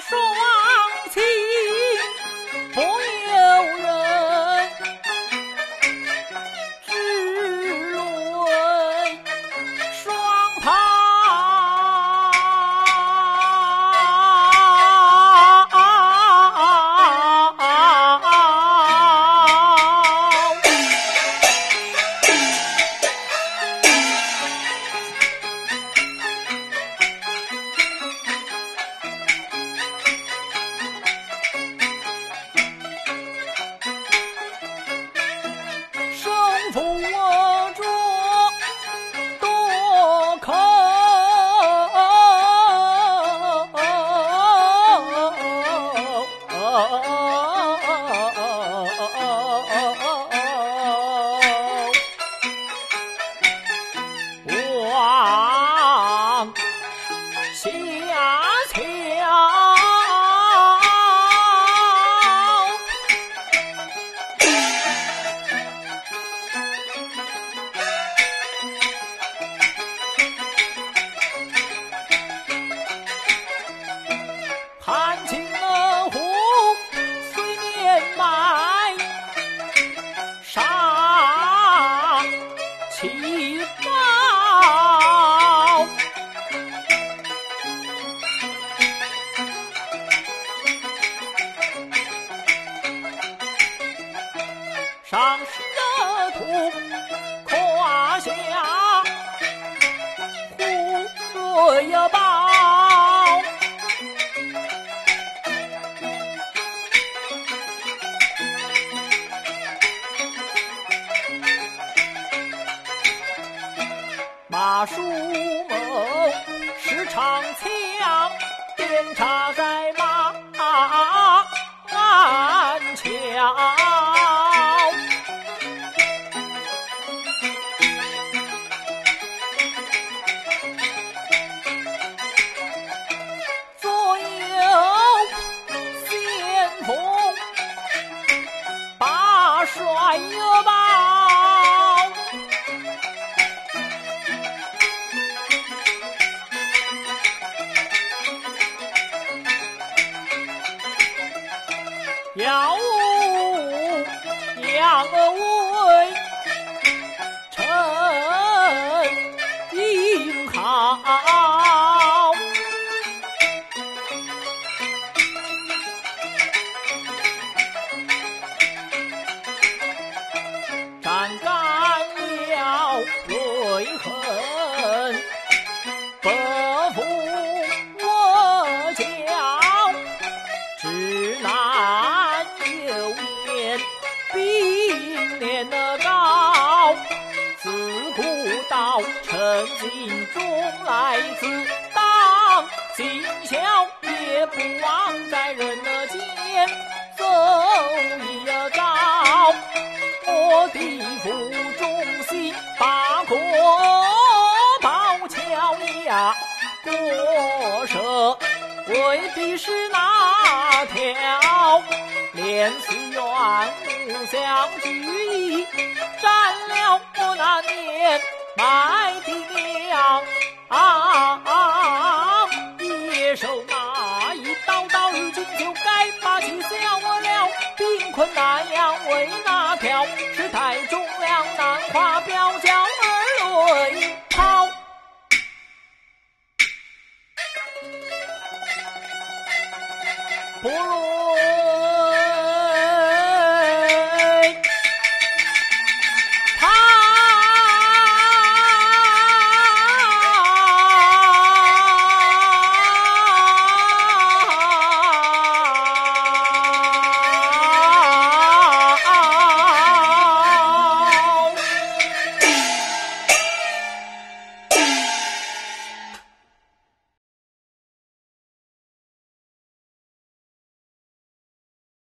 说。上师的土胯下胡瑞宝，马叔谋时常枪，鞭插在扬陈金中来自当今宵，也不忘在人间走一遭。我的腹中心把国宝桥呀国舍，未必是那条连四元互相聚义，占了我那年。卖的粮，野兽那一刀刀，如今就该把气消了。兵困南阳为哪条？是太忠良难化表叫儿泪跑。不如。